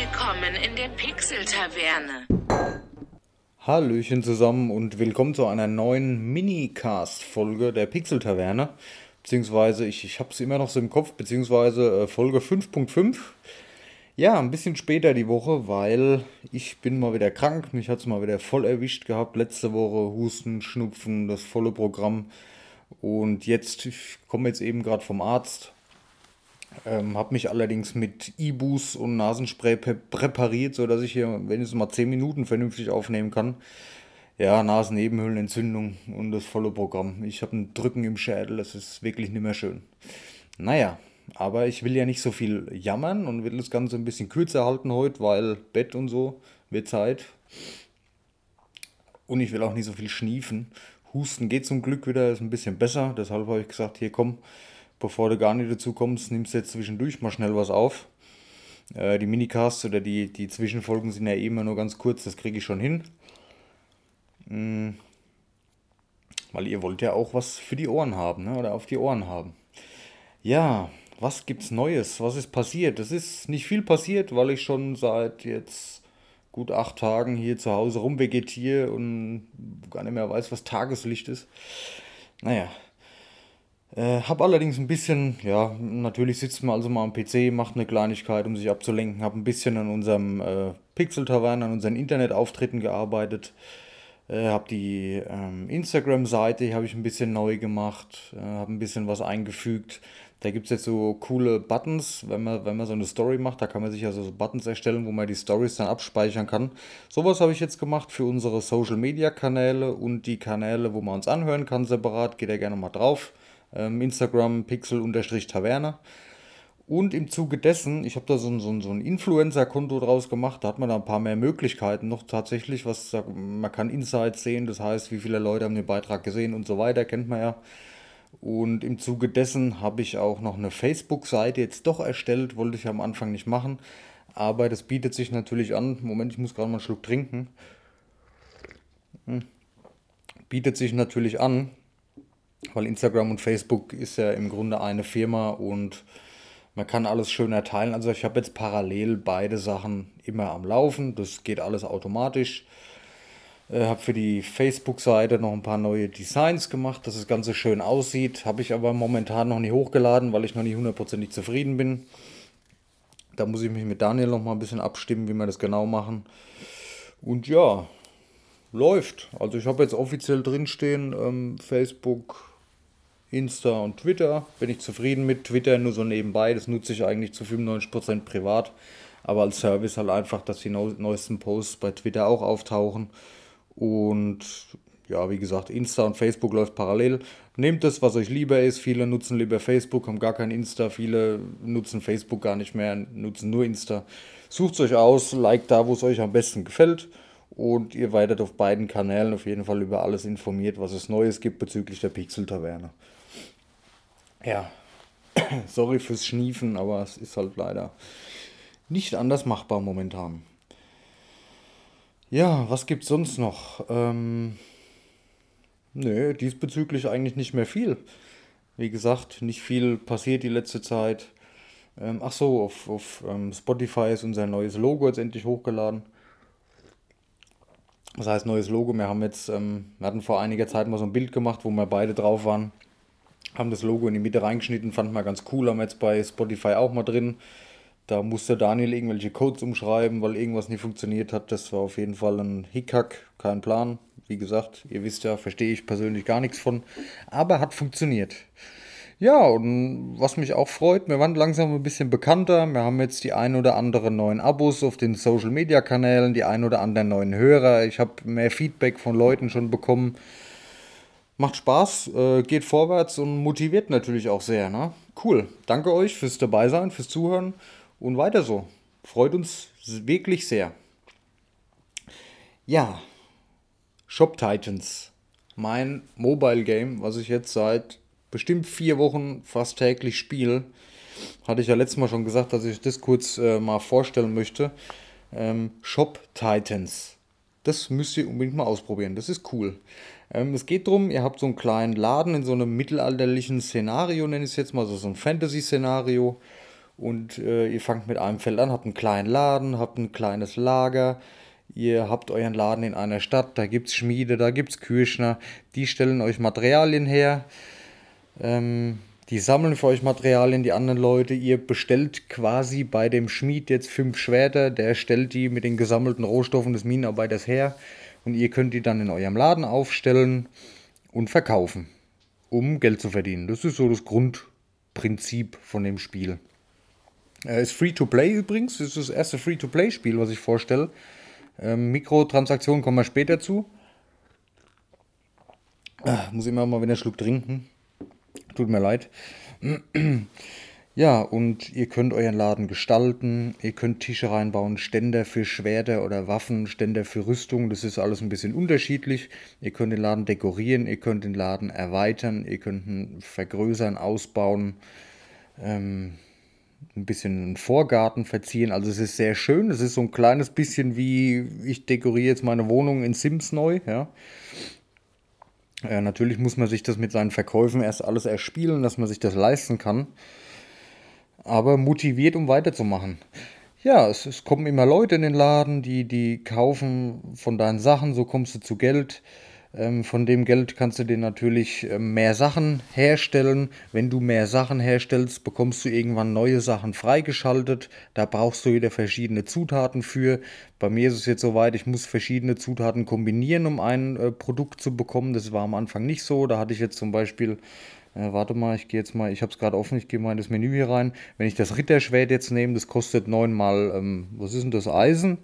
Willkommen in der Pixel-Taverne. Hallöchen zusammen und willkommen zu einer neuen Minicast-Folge der Pixel-Taverne. Beziehungsweise, ich, ich habe es immer noch so im Kopf, beziehungsweise äh, Folge 5.5. Ja, ein bisschen später die Woche, weil ich bin mal wieder krank. Mich hat es mal wieder voll erwischt gehabt. Letzte Woche Husten, Schnupfen, das volle Programm. Und jetzt, ich komme jetzt eben gerade vom Arzt. Ähm, habe mich allerdings mit Ibus und Nasenspray präpariert, sodass ich hier wenigstens mal 10 Minuten vernünftig aufnehmen kann. Ja, Nasennebenhöhlenentzündung und das volle Programm. Ich habe ein Drücken im Schädel, das ist wirklich nicht mehr schön. Naja, aber ich will ja nicht so viel jammern und will das Ganze ein bisschen kürzer halten heute, weil Bett und so wird Zeit. Und ich will auch nicht so viel schniefen. Husten geht zum Glück wieder, ist ein bisschen besser. Deshalb habe ich gesagt, hier komm, bevor du gar nicht dazu kommst, nimmst du jetzt zwischendurch mal schnell was auf. Äh, die Minicasts oder die, die Zwischenfolgen sind ja eh immer nur ganz kurz, das kriege ich schon hin. Mhm. Weil ihr wollt ja auch was für die Ohren haben, ne? oder auf die Ohren haben. Ja, was gibt's Neues? Was ist passiert? Es ist nicht viel passiert, weil ich schon seit jetzt gut acht Tagen hier zu Hause rumvegetiere und gar nicht mehr weiß, was Tageslicht ist. Naja. Äh, hab allerdings ein bisschen, ja, natürlich sitzt man also mal am PC, macht eine Kleinigkeit, um sich abzulenken. Hab ein bisschen an unserem äh, Pixel-Tavern, an unseren Internetauftritten gearbeitet. Äh, habe die ähm, Instagram-Seite, habe ich ein bisschen neu gemacht, äh, habe ein bisschen was eingefügt. Da gibt es jetzt so coole Buttons, wenn man, wenn man so eine Story macht, da kann man sich also so Buttons erstellen, wo man die Stories dann abspeichern kann. Sowas habe ich jetzt gemacht für unsere Social Media Kanäle und die Kanäle, wo man uns anhören kann, separat. Geht ja gerne mal drauf. Ähm, Instagram pixel-taverne. Und im Zuge dessen, ich habe da so ein, so ein, so ein Influencer-Konto draus gemacht, da hat man da ein paar mehr Möglichkeiten noch tatsächlich, was man kann Insights sehen, das heißt, wie viele Leute haben den Beitrag gesehen und so weiter, kennt man ja. Und im Zuge dessen habe ich auch noch eine Facebook-Seite jetzt doch erstellt, wollte ich am Anfang nicht machen. Aber das bietet sich natürlich an. Moment, ich muss gerade mal einen Schluck trinken. Hm. Bietet sich natürlich an, weil Instagram und Facebook ist ja im Grunde eine Firma und man kann alles schön erteilen. Also ich habe jetzt parallel beide Sachen immer am Laufen. Das geht alles automatisch. Äh, habe für die Facebook-Seite noch ein paar neue Designs gemacht, dass das Ganze schön aussieht. Habe ich aber momentan noch nicht hochgeladen, weil ich noch nicht hundertprozentig zufrieden bin. Da muss ich mich mit Daniel noch mal ein bisschen abstimmen, wie wir das genau machen. Und ja, läuft. Also ich habe jetzt offiziell drinstehen, ähm, Facebook, Insta und Twitter. Bin ich zufrieden mit Twitter, nur so nebenbei. Das nutze ich eigentlich zu 95% privat. Aber als Service halt einfach, dass die neuesten Posts bei Twitter auch auftauchen. Und ja, wie gesagt, Insta und Facebook läuft parallel. Nehmt das, was euch lieber ist. Viele nutzen lieber Facebook, haben gar kein Insta. Viele nutzen Facebook gar nicht mehr, nutzen nur Insta. Sucht es euch aus, liked da, wo es euch am besten gefällt. Und ihr werdet auf beiden Kanälen auf jeden Fall über alles informiert, was es Neues gibt bezüglich der Pixel-Taverne. Ja, sorry fürs Schniefen, aber es ist halt leider nicht anders machbar momentan. Ja, was gibt's sonst noch? Ähm, nö, diesbezüglich eigentlich nicht mehr viel. Wie gesagt, nicht viel passiert die letzte Zeit. Ähm, ach so, auf, auf ähm, Spotify ist unser neues Logo jetzt endlich hochgeladen. Das heißt, neues Logo. Wir haben jetzt, ähm, wir hatten vor einiger Zeit mal so ein Bild gemacht, wo wir beide drauf waren. Haben das Logo in die Mitte reingeschnitten, fanden wir ganz cool. Haben wir jetzt bei Spotify auch mal drin. Da musste Daniel irgendwelche Codes umschreiben, weil irgendwas nicht funktioniert hat. Das war auf jeden Fall ein Hickhack, kein Plan. Wie gesagt, ihr wisst ja, verstehe ich persönlich gar nichts von. Aber hat funktioniert. Ja, und was mich auch freut, wir waren langsam ein bisschen bekannter. Wir haben jetzt die ein oder anderen neuen Abos auf den Social Media Kanälen, die ein oder anderen neuen Hörer. Ich habe mehr Feedback von Leuten schon bekommen. Macht Spaß, äh, geht vorwärts und motiviert natürlich auch sehr. Ne? Cool. Danke euch fürs Dabeisein, fürs Zuhören. Und weiter so. Freut uns wirklich sehr. Ja, Shop Titans. Mein Mobile Game, was ich jetzt seit bestimmt vier Wochen fast täglich spiele. Hatte ich ja letztes Mal schon gesagt, dass ich das kurz äh, mal vorstellen möchte. Ähm, Shop Titans. Das müsst ihr unbedingt mal ausprobieren. Das ist cool. Ähm, es geht darum, ihr habt so einen kleinen Laden in so einem mittelalterlichen Szenario, nenne ich es jetzt mal, so, ein Fantasy-Szenario. und äh, ihr fangt mit einem Feld an, habt einen kleinen Laden, habt ein kleines Lager, ihr habt euren Laden in einer Stadt, da gibt es Schmiede, da gibt es Kirchner, die stellen euch Materialien her, ähm, die sammeln für euch Materialien, die anderen Leute, ihr bestellt quasi bei dem Schmied jetzt fünf Schwerter, der stellt die mit den gesammelten Rohstoffen des Minenarbeiters her und ihr könnt die dann in eurem Laden aufstellen und verkaufen, um Geld zu verdienen. Das ist so das Grundprinzip von dem Spiel. Äh, ist Free-to-Play übrigens. Das ist das erste Free-to-Play-Spiel, was ich vorstelle. Ähm, Mikrotransaktionen kommen wir später zu. Ah, muss immer mal wieder einen Schluck trinken. Tut mir leid. Ja, und ihr könnt euren Laden gestalten, ihr könnt Tische reinbauen, Ständer für Schwerter oder Waffen, Ständer für Rüstung, das ist alles ein bisschen unterschiedlich. Ihr könnt den Laden dekorieren, ihr könnt den Laden erweitern, ihr könnt ihn vergrößern, ausbauen, ähm, ein bisschen einen Vorgarten verziehen. Also es ist sehr schön, es ist so ein kleines bisschen wie, ich dekoriere jetzt meine Wohnung in Sims neu, ja. Äh, natürlich muss man sich das mit seinen Verkäufen erst alles erspielen, dass man sich das leisten kann aber motiviert, um weiterzumachen. Ja, es, es kommen immer Leute in den Laden, die, die kaufen von deinen Sachen, so kommst du zu Geld. Ähm, von dem Geld kannst du dir natürlich ähm, mehr Sachen herstellen. Wenn du mehr Sachen herstellst, bekommst du irgendwann neue Sachen freigeschaltet. Da brauchst du wieder verschiedene Zutaten für. Bei mir ist es jetzt soweit, ich muss verschiedene Zutaten kombinieren, um ein äh, Produkt zu bekommen. Das war am Anfang nicht so. Da hatte ich jetzt zum Beispiel äh, warte mal, ich gehe jetzt mal, ich habe es gerade offen, ich gehe mal in das Menü hier rein. Wenn ich das Ritterschwert jetzt nehme, das kostet neunmal, ähm, was ist denn das, Eisen?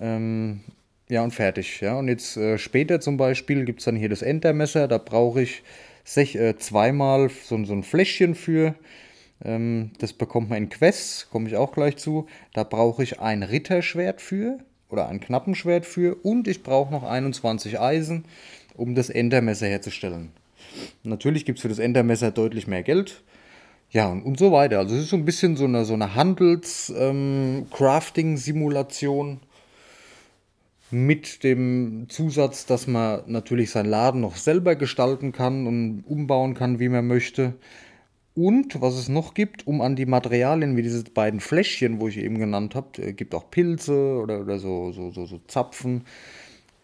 Ähm, ja, und fertig. Ja. Und jetzt äh, später zum Beispiel gibt es dann hier das Entermesser, da brauche ich sech, äh, zweimal so, so ein Fläschchen für. Ähm, das bekommt man in Quests, komme ich auch gleich zu. Da brauche ich ein Ritterschwert für oder ein Knappenschwert für und ich brauche noch 21 Eisen, um das Entermesser herzustellen. Natürlich gibt es für das Endermesser deutlich mehr Geld. Ja, und, und so weiter. Also es ist so ein bisschen so eine, so eine Handels-Crafting-Simulation ähm, mit dem Zusatz, dass man natürlich seinen Laden noch selber gestalten kann und umbauen kann, wie man möchte. Und was es noch gibt, um an die Materialien wie diese beiden Fläschchen, wo ich eben genannt habe, äh, gibt auch Pilze oder, oder so, so, so, so Zapfen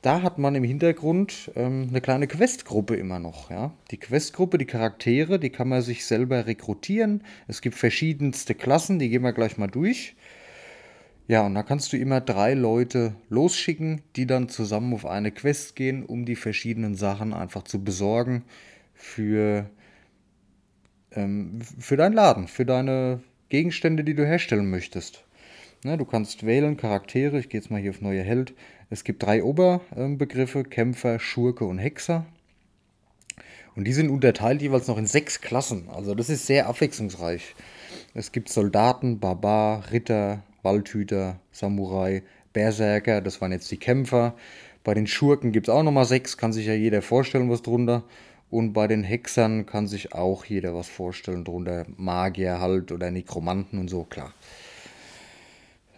da hat man im Hintergrund ähm, eine kleine Questgruppe immer noch. Ja? Die Questgruppe, die Charaktere, die kann man sich selber rekrutieren. Es gibt verschiedenste Klassen, die gehen wir gleich mal durch. Ja, und da kannst du immer drei Leute losschicken, die dann zusammen auf eine Quest gehen, um die verschiedenen Sachen einfach zu besorgen für, ähm, für deinen Laden, für deine Gegenstände, die du herstellen möchtest. Ne, du kannst wählen Charaktere. Ich gehe jetzt mal hier auf neue Held. Es gibt drei Oberbegriffe, Kämpfer, Schurke und Hexer. Und die sind unterteilt jeweils noch in sechs Klassen. Also das ist sehr abwechslungsreich. Es gibt Soldaten, Barbar, Ritter, Waldhüter, Samurai, Berserker, das waren jetzt die Kämpfer. Bei den Schurken gibt es auch nochmal sechs, kann sich ja jeder vorstellen, was drunter. Und bei den Hexern kann sich auch jeder was vorstellen, drunter Magier halt oder Nekromanten und so, klar.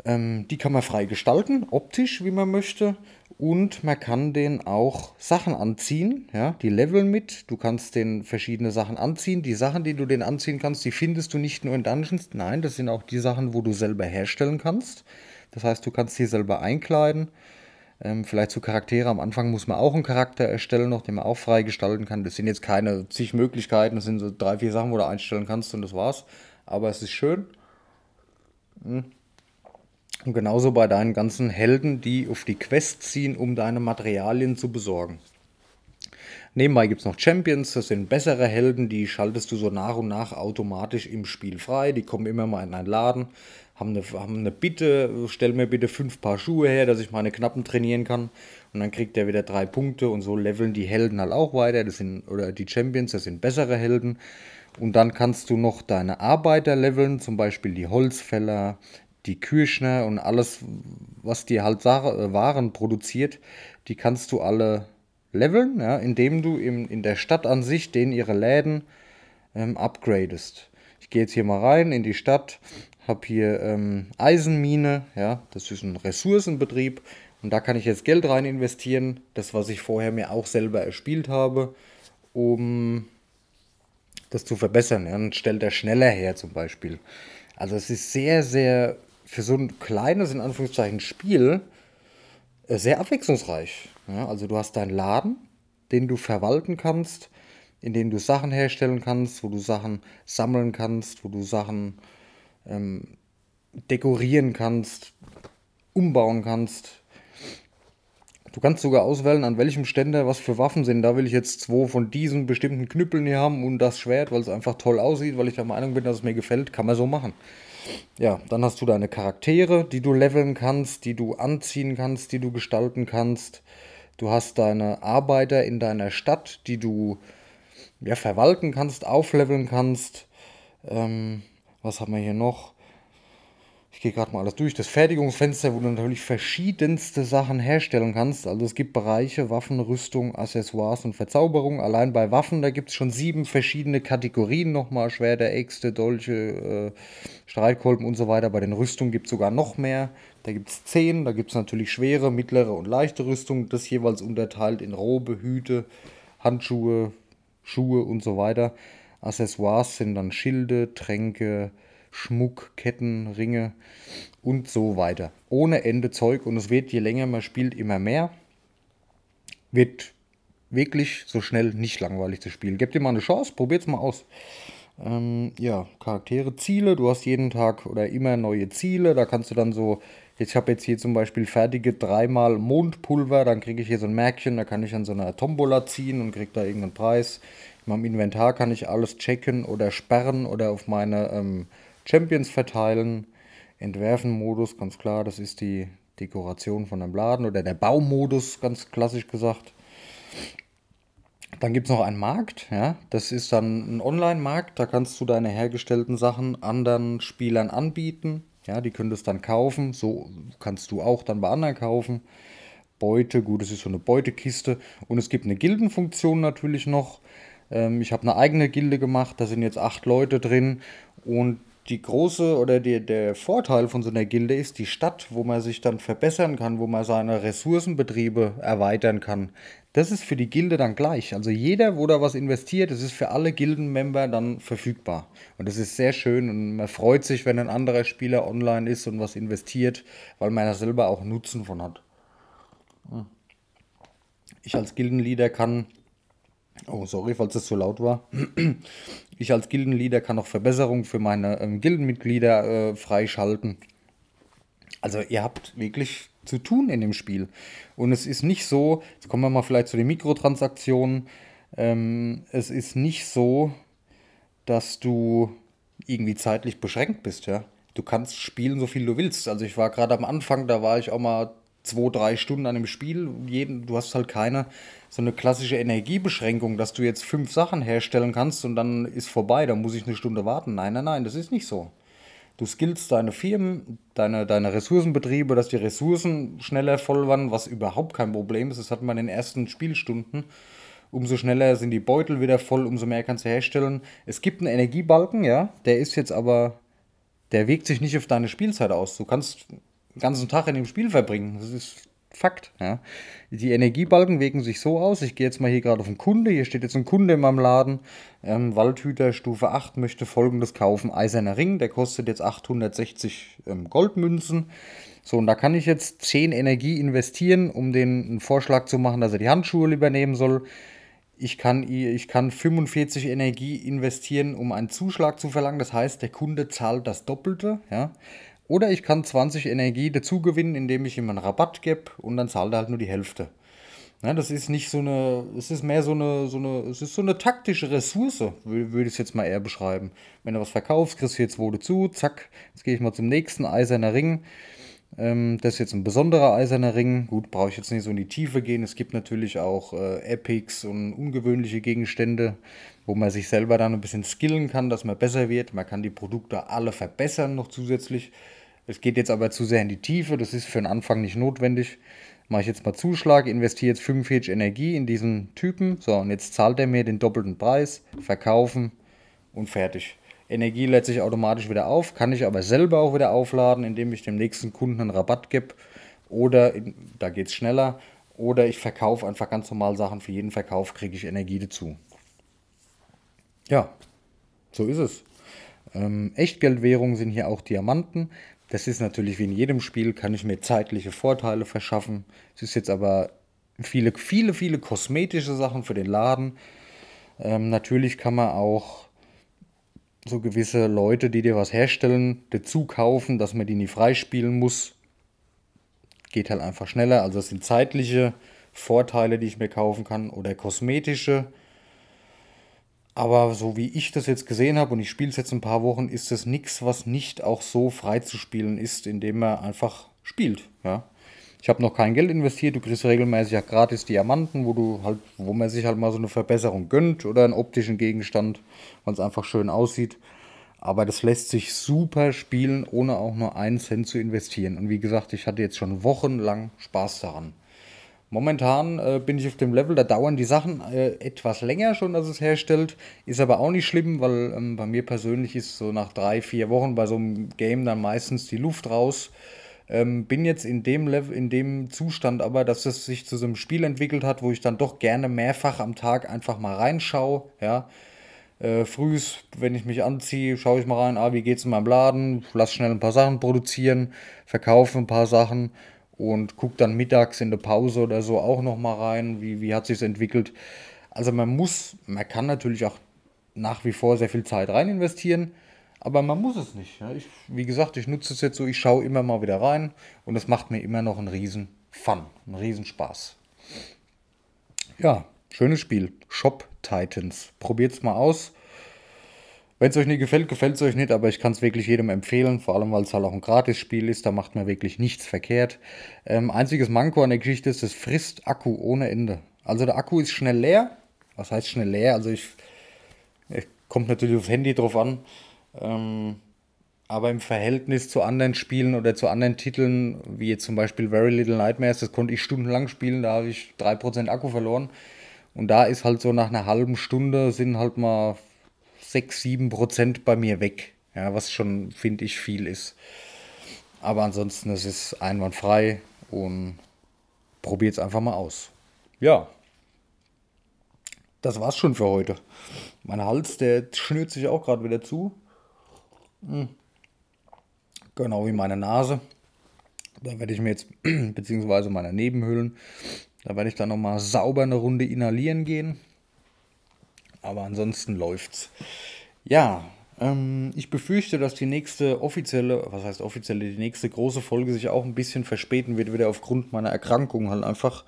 Ähm, die kann man frei gestalten, optisch, wie man möchte. Und man kann den auch Sachen anziehen. Ja, die leveln mit. Du kannst den verschiedene Sachen anziehen. Die Sachen, die du den anziehen kannst, die findest du nicht nur in Dungeons. Nein, das sind auch die Sachen, wo du selber herstellen kannst. Das heißt, du kannst sie selber einkleiden. Ähm, vielleicht zu Charaktere. Am Anfang muss man auch einen Charakter erstellen, noch, den man auch frei gestalten kann. Das sind jetzt keine zig Möglichkeiten. Das sind so drei, vier Sachen, wo du einstellen kannst und das war's. Aber es ist schön. Hm. Und genauso bei deinen ganzen Helden, die auf die Quest ziehen, um deine Materialien zu besorgen. Nebenbei gibt es noch Champions, das sind bessere Helden, die schaltest du so nach und nach automatisch im Spiel frei. Die kommen immer mal in einen Laden, haben eine, haben eine Bitte, stell mir bitte fünf Paar Schuhe her, dass ich meine Knappen trainieren kann. Und dann kriegt er wieder drei Punkte und so leveln die Helden halt auch weiter. Das sind, oder die Champions, das sind bessere Helden. Und dann kannst du noch deine Arbeiter leveln, zum Beispiel die Holzfäller, die Kirschner und alles, was die halt äh, Waren produziert, die kannst du alle leveln, ja, indem du im, in der Stadt an sich den ihre Läden ähm, upgradest. Ich gehe jetzt hier mal rein in die Stadt, habe hier ähm, Eisenmine, ja, das ist ein Ressourcenbetrieb und da kann ich jetzt Geld rein investieren, das was ich vorher mir auch selber erspielt habe, um das zu verbessern. Ja, dann stellt er schneller her zum Beispiel. Also es ist sehr, sehr für so ein kleines, in Anführungszeichen, Spiel äh, sehr abwechslungsreich. Ja, also du hast deinen Laden, den du verwalten kannst, in dem du Sachen herstellen kannst, wo du Sachen sammeln kannst, wo du Sachen ähm, dekorieren kannst, umbauen kannst. Du kannst sogar auswählen, an welchem Ständer was für Waffen sind. Da will ich jetzt zwei von diesen bestimmten Knüppeln hier haben und das Schwert, weil es einfach toll aussieht, weil ich der Meinung bin, dass es mir gefällt. Kann man so machen. Ja, dann hast du deine Charaktere, die du leveln kannst, die du anziehen kannst, die du gestalten kannst. Du hast deine Arbeiter in deiner Stadt, die du ja, verwalten kannst, aufleveln kannst. Ähm, was haben wir hier noch? Ich gehe gerade mal alles durch. Das Fertigungsfenster, wo du natürlich verschiedenste Sachen herstellen kannst. Also es gibt Bereiche, Waffen, Rüstung, Accessoires und Verzauberung. Allein bei Waffen, da gibt es schon sieben verschiedene Kategorien nochmal. Schwerter, Äxte, Dolche, äh, Streitkolben und so weiter. Bei den Rüstungen gibt es sogar noch mehr. Da gibt es zehn. Da gibt es natürlich schwere, mittlere und leichte Rüstung. Das jeweils unterteilt in Robe, Hüte, Handschuhe, Schuhe und so weiter. Accessoires sind dann Schilde, Tränke, Schmuck, Ketten, Ringe und so weiter. Ohne Ende Zeug und es wird, je länger man spielt, immer mehr. Wird wirklich so schnell nicht langweilig zu spielen. Gebt dir mal eine Chance, probiert es mal aus. Ähm, ja, Charaktere, Ziele. Du hast jeden Tag oder immer neue Ziele. Da kannst du dann so, ich habe jetzt hier zum Beispiel fertige dreimal Mondpulver. Dann kriege ich hier so ein Märkchen. Da kann ich an so einer Tombola ziehen und kriege da irgendeinen Preis. In meinem Inventar kann ich alles checken oder sperren oder auf meine ähm, Champions verteilen. Entwerfen-Modus, ganz klar, das ist die Dekoration von einem Laden oder der Baumodus, ganz klassisch gesagt. Dann gibt es noch einen Markt, ja, das ist dann ein Online-Markt, da kannst du deine hergestellten Sachen anderen Spielern anbieten. Ja, die können das dann kaufen, so kannst du auch dann bei anderen kaufen. Beute, gut, es ist so eine Beutekiste. Und es gibt eine Gildenfunktion natürlich noch. Ähm, ich habe eine eigene Gilde gemacht, da sind jetzt acht Leute drin. Und die große oder die, der Vorteil von so einer Gilde ist die Stadt, wo man sich dann verbessern kann, wo man seine Ressourcenbetriebe erweitern kann. Das ist für die Gilde dann gleich. Also jeder, wo da was investiert, das ist für alle Gildenmember dann verfügbar. Und das ist sehr schön und man freut sich, wenn ein anderer Spieler online ist und was investiert, weil man da selber auch Nutzen von hat. Ich als Gildenleader kann Oh, sorry, falls es zu laut war. Ich als Gildenleader kann auch Verbesserungen für meine ähm, Gildenmitglieder äh, freischalten. Also ihr habt wirklich zu tun in dem Spiel. Und es ist nicht so, jetzt kommen wir mal vielleicht zu den Mikrotransaktionen. Ähm, es ist nicht so, dass du irgendwie zeitlich beschränkt bist, ja. Du kannst spielen, so viel du willst. Also ich war gerade am Anfang, da war ich auch mal zwei, drei Stunden an dem Spiel. Jeden, du hast halt keine so eine klassische Energiebeschränkung, dass du jetzt fünf Sachen herstellen kannst und dann ist vorbei, dann muss ich eine Stunde warten. Nein, nein, nein, das ist nicht so. Du skillst deine Firmen, deine, deine Ressourcenbetriebe, dass die Ressourcen schneller voll waren, was überhaupt kein Problem ist. Das hat man in den ersten Spielstunden. Umso schneller sind die Beutel wieder voll, umso mehr kannst du herstellen. Es gibt einen Energiebalken, ja, der ist jetzt aber, der wirkt sich nicht auf deine Spielzeit aus. Du kannst den ganzen Tag in dem Spiel verbringen. Das ist Fakt. Ja. Die Energiebalken wirken sich so aus. Ich gehe jetzt mal hier gerade auf den Kunde. Hier steht jetzt ein Kunde in meinem Laden. Ähm, Waldhüter Stufe 8 möchte folgendes kaufen. Eiserner Ring, der kostet jetzt 860 ähm, Goldmünzen. So, und da kann ich jetzt 10 Energie investieren, um den einen Vorschlag zu machen, dass er die Handschuhe lieber nehmen soll. Ich kann, ich kann 45 Energie investieren, um einen Zuschlag zu verlangen. Das heißt, der Kunde zahlt das Doppelte. Ja. Oder ich kann 20 Energie dazu gewinnen, indem ich ihm einen Rabatt gebe und dann zahlt er halt nur die Hälfte. Ja, das ist nicht so eine, es ist mehr so eine, so eine, es ist so eine taktische Ressource, würde ich es jetzt mal eher beschreiben. Wenn du was verkaufst, kriegst du jetzt wo dazu, zack, jetzt gehe ich mal zum nächsten eiserner Ring. Ähm, das ist jetzt ein besonderer eiserner Ring. Gut, brauche ich jetzt nicht so in die Tiefe gehen. Es gibt natürlich auch äh, Epics und ungewöhnliche Gegenstände, wo man sich selber dann ein bisschen skillen kann, dass man besser wird. Man kann die Produkte alle verbessern noch zusätzlich. Es geht jetzt aber zu sehr in die Tiefe, das ist für den Anfang nicht notwendig. Mache ich jetzt mal Zuschlag, investiere jetzt 45 Energie in diesen Typen. So, und jetzt zahlt er mir den doppelten Preis, verkaufen und fertig. Energie lädt sich automatisch wieder auf, kann ich aber selber auch wieder aufladen, indem ich dem nächsten Kunden einen Rabatt gebe. Oder, da geht es schneller, oder ich verkaufe einfach ganz normal Sachen. Für jeden Verkauf kriege ich Energie dazu. Ja, so ist es. Ähm, Echtgeldwährungen sind hier auch Diamanten. Das ist natürlich wie in jedem Spiel, kann ich mir zeitliche Vorteile verschaffen. Es ist jetzt aber viele, viele, viele kosmetische Sachen für den Laden. Ähm, natürlich kann man auch so gewisse Leute, die dir was herstellen, dazu kaufen, dass man die nie freispielen muss. Geht halt einfach schneller. Also es sind zeitliche Vorteile, die ich mir kaufen kann oder kosmetische. Aber so wie ich das jetzt gesehen habe und ich spiele es jetzt ein paar Wochen, ist das nichts, was nicht auch so frei zu spielen ist, indem man einfach spielt. Ja. Ich habe noch kein Geld investiert, du kriegst regelmäßig ja gratis Diamanten, wo du halt, wo man sich halt mal so eine Verbesserung gönnt oder einen optischen Gegenstand, weil es einfach schön aussieht. Aber das lässt sich super spielen, ohne auch nur einen Cent zu investieren. Und wie gesagt, ich hatte jetzt schon wochenlang Spaß daran. Momentan äh, bin ich auf dem Level, da dauern die Sachen äh, etwas länger schon, dass es herstellt. Ist aber auch nicht schlimm, weil ähm, bei mir persönlich ist so nach drei, vier Wochen bei so einem Game dann meistens die Luft raus. Ähm, bin jetzt in dem Level, in dem Zustand aber, dass es sich zu so einem Spiel entwickelt hat, wo ich dann doch gerne mehrfach am Tag einfach mal reinschaue. Ja. Äh, frühs, wenn ich mich anziehe, schaue ich mal rein, ah, wie geht's in meinem Laden, lass schnell ein paar Sachen produzieren, verkaufe ein paar Sachen und gucke dann mittags in der Pause oder so auch noch mal rein, wie, wie hat sich entwickelt. Also man muss, man kann natürlich auch nach wie vor sehr viel Zeit rein investieren, aber man muss es nicht. Ich, wie gesagt, ich nutze es jetzt so, ich schaue immer mal wieder rein und es macht mir immer noch einen riesen Fun, einen riesen Spaß. Ja, schönes Spiel. Shop Titans. Probiert es mal aus. Wenn es euch nicht gefällt, gefällt es euch nicht, aber ich kann es wirklich jedem empfehlen, vor allem weil es halt auch ein Gratis-Spiel ist, da macht man wirklich nichts verkehrt. Ähm, einziges Manko an der Geschichte ist, es frisst Akku ohne Ende. Also der Akku ist schnell leer. Was heißt schnell leer? Also ich, ich kommt natürlich aufs Handy drauf an. Ähm, aber im Verhältnis zu anderen Spielen oder zu anderen Titeln, wie jetzt zum Beispiel Very Little Nightmares, das konnte ich stundenlang spielen, da habe ich 3% Akku verloren. Und da ist halt so nach einer halben Stunde sind halt mal 6, 7 Prozent bei mir weg. Ja, was schon, finde ich, viel ist. Aber ansonsten es ist es einwandfrei und probiert es einfach mal aus. Ja, das war's schon für heute. Mein Hals, der schnürt sich auch gerade wieder zu. Hm. Genau wie meine Nase. Da werde ich mir jetzt, beziehungsweise meine Nebenhöhlen, da werde ich dann nochmal sauber eine Runde inhalieren gehen aber ansonsten läuft's. Ja, ähm, ich befürchte, dass die nächste offizielle, was heißt offizielle, die nächste große Folge sich auch ein bisschen verspäten wird, wieder aufgrund meiner Erkrankung halt einfach,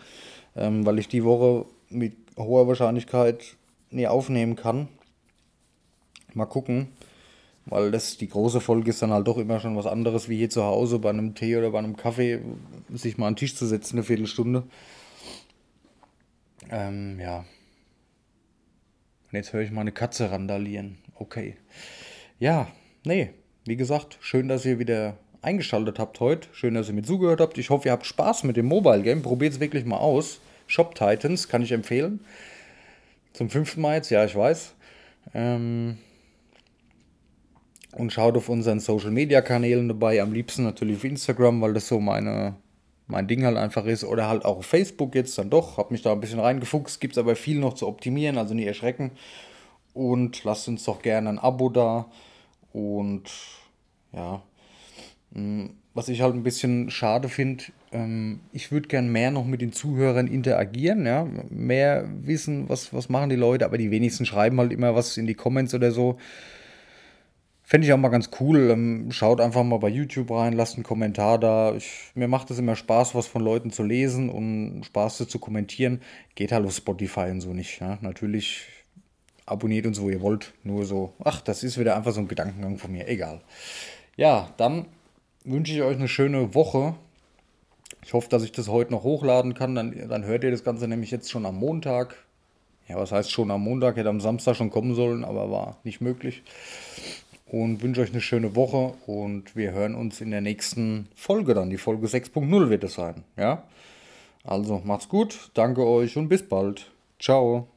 ähm, weil ich die Woche mit hoher Wahrscheinlichkeit nie aufnehmen kann. Mal gucken, weil das die große Folge ist dann halt doch immer schon was anderes wie hier zu Hause bei einem Tee oder bei einem Kaffee, sich mal an den Tisch zu setzen, eine Viertelstunde. Ähm, ja, und jetzt höre ich mal eine Katze randalieren. Okay. Ja, nee, wie gesagt, schön, dass ihr wieder eingeschaltet habt heute. Schön, dass ihr mir zugehört habt. Ich hoffe, ihr habt Spaß mit dem Mobile Game. Probiert es wirklich mal aus. Shop Titans kann ich empfehlen. Zum fünften Mal jetzt, ja, ich weiß. Ähm und schaut auf unseren Social Media Kanälen dabei. Am liebsten natürlich auf Instagram, weil das so meine mein Ding halt einfach ist. Oder halt auch Facebook jetzt dann doch. Hab mich da ein bisschen reingefuchst. Gibt es aber viel noch zu optimieren, also nicht erschrecken. Und lasst uns doch gerne ein Abo da. Und ja, mm, was ich halt ein bisschen schade finde, ähm, ich würde gern mehr noch mit den Zuhörern interagieren, ja, mehr wissen, was, was machen die Leute, aber die wenigsten schreiben halt immer was in die Comments oder so. Fände ich auch mal ganz cool. Ähm, schaut einfach mal bei YouTube rein, lasst einen Kommentar da. Ich, mir macht es immer Spaß, was von Leuten zu lesen und Spaß zu kommentieren. Geht halt auf Spotify und so nicht. Ja? Natürlich abonniert uns, wo ihr wollt. Nur so, ach, das ist wieder einfach so ein Gedankengang von mir. Egal. Ja, dann wünsche ich euch eine schöne Woche. Ich hoffe, dass ich das heute noch hochladen kann. Dann, dann hört ihr das Ganze nämlich jetzt schon am Montag. Ja, was heißt schon am Montag? Hätte am Samstag schon kommen sollen, aber war nicht möglich und wünsche euch eine schöne Woche und wir hören uns in der nächsten Folge dann. Die Folge 6.0 wird es sein. Ja? Also macht's gut, danke euch und bis bald. Ciao.